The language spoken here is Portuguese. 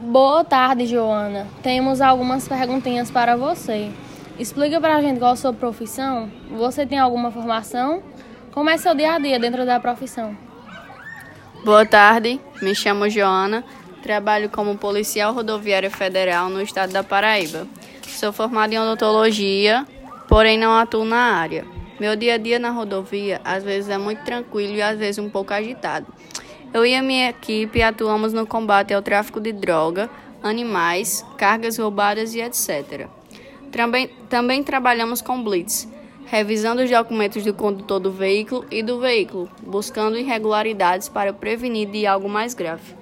Boa tarde, Joana. Temos algumas perguntinhas para você. Explica para a gente qual a sua profissão. Você tem alguma formação? Como é seu dia a dia dentro da profissão? Boa tarde, me chamo Joana, trabalho como policial rodoviário federal no estado da Paraíba. Sou formada em odontologia, porém não atuo na área. Meu dia a dia na rodovia às vezes é muito tranquilo e às vezes um pouco agitado. Eu e a minha equipe atuamos no combate ao tráfico de droga, animais, cargas roubadas e etc. Também, também trabalhamos com blitz, revisando os documentos do condutor do veículo e do veículo, buscando irregularidades para prevenir de algo mais grave.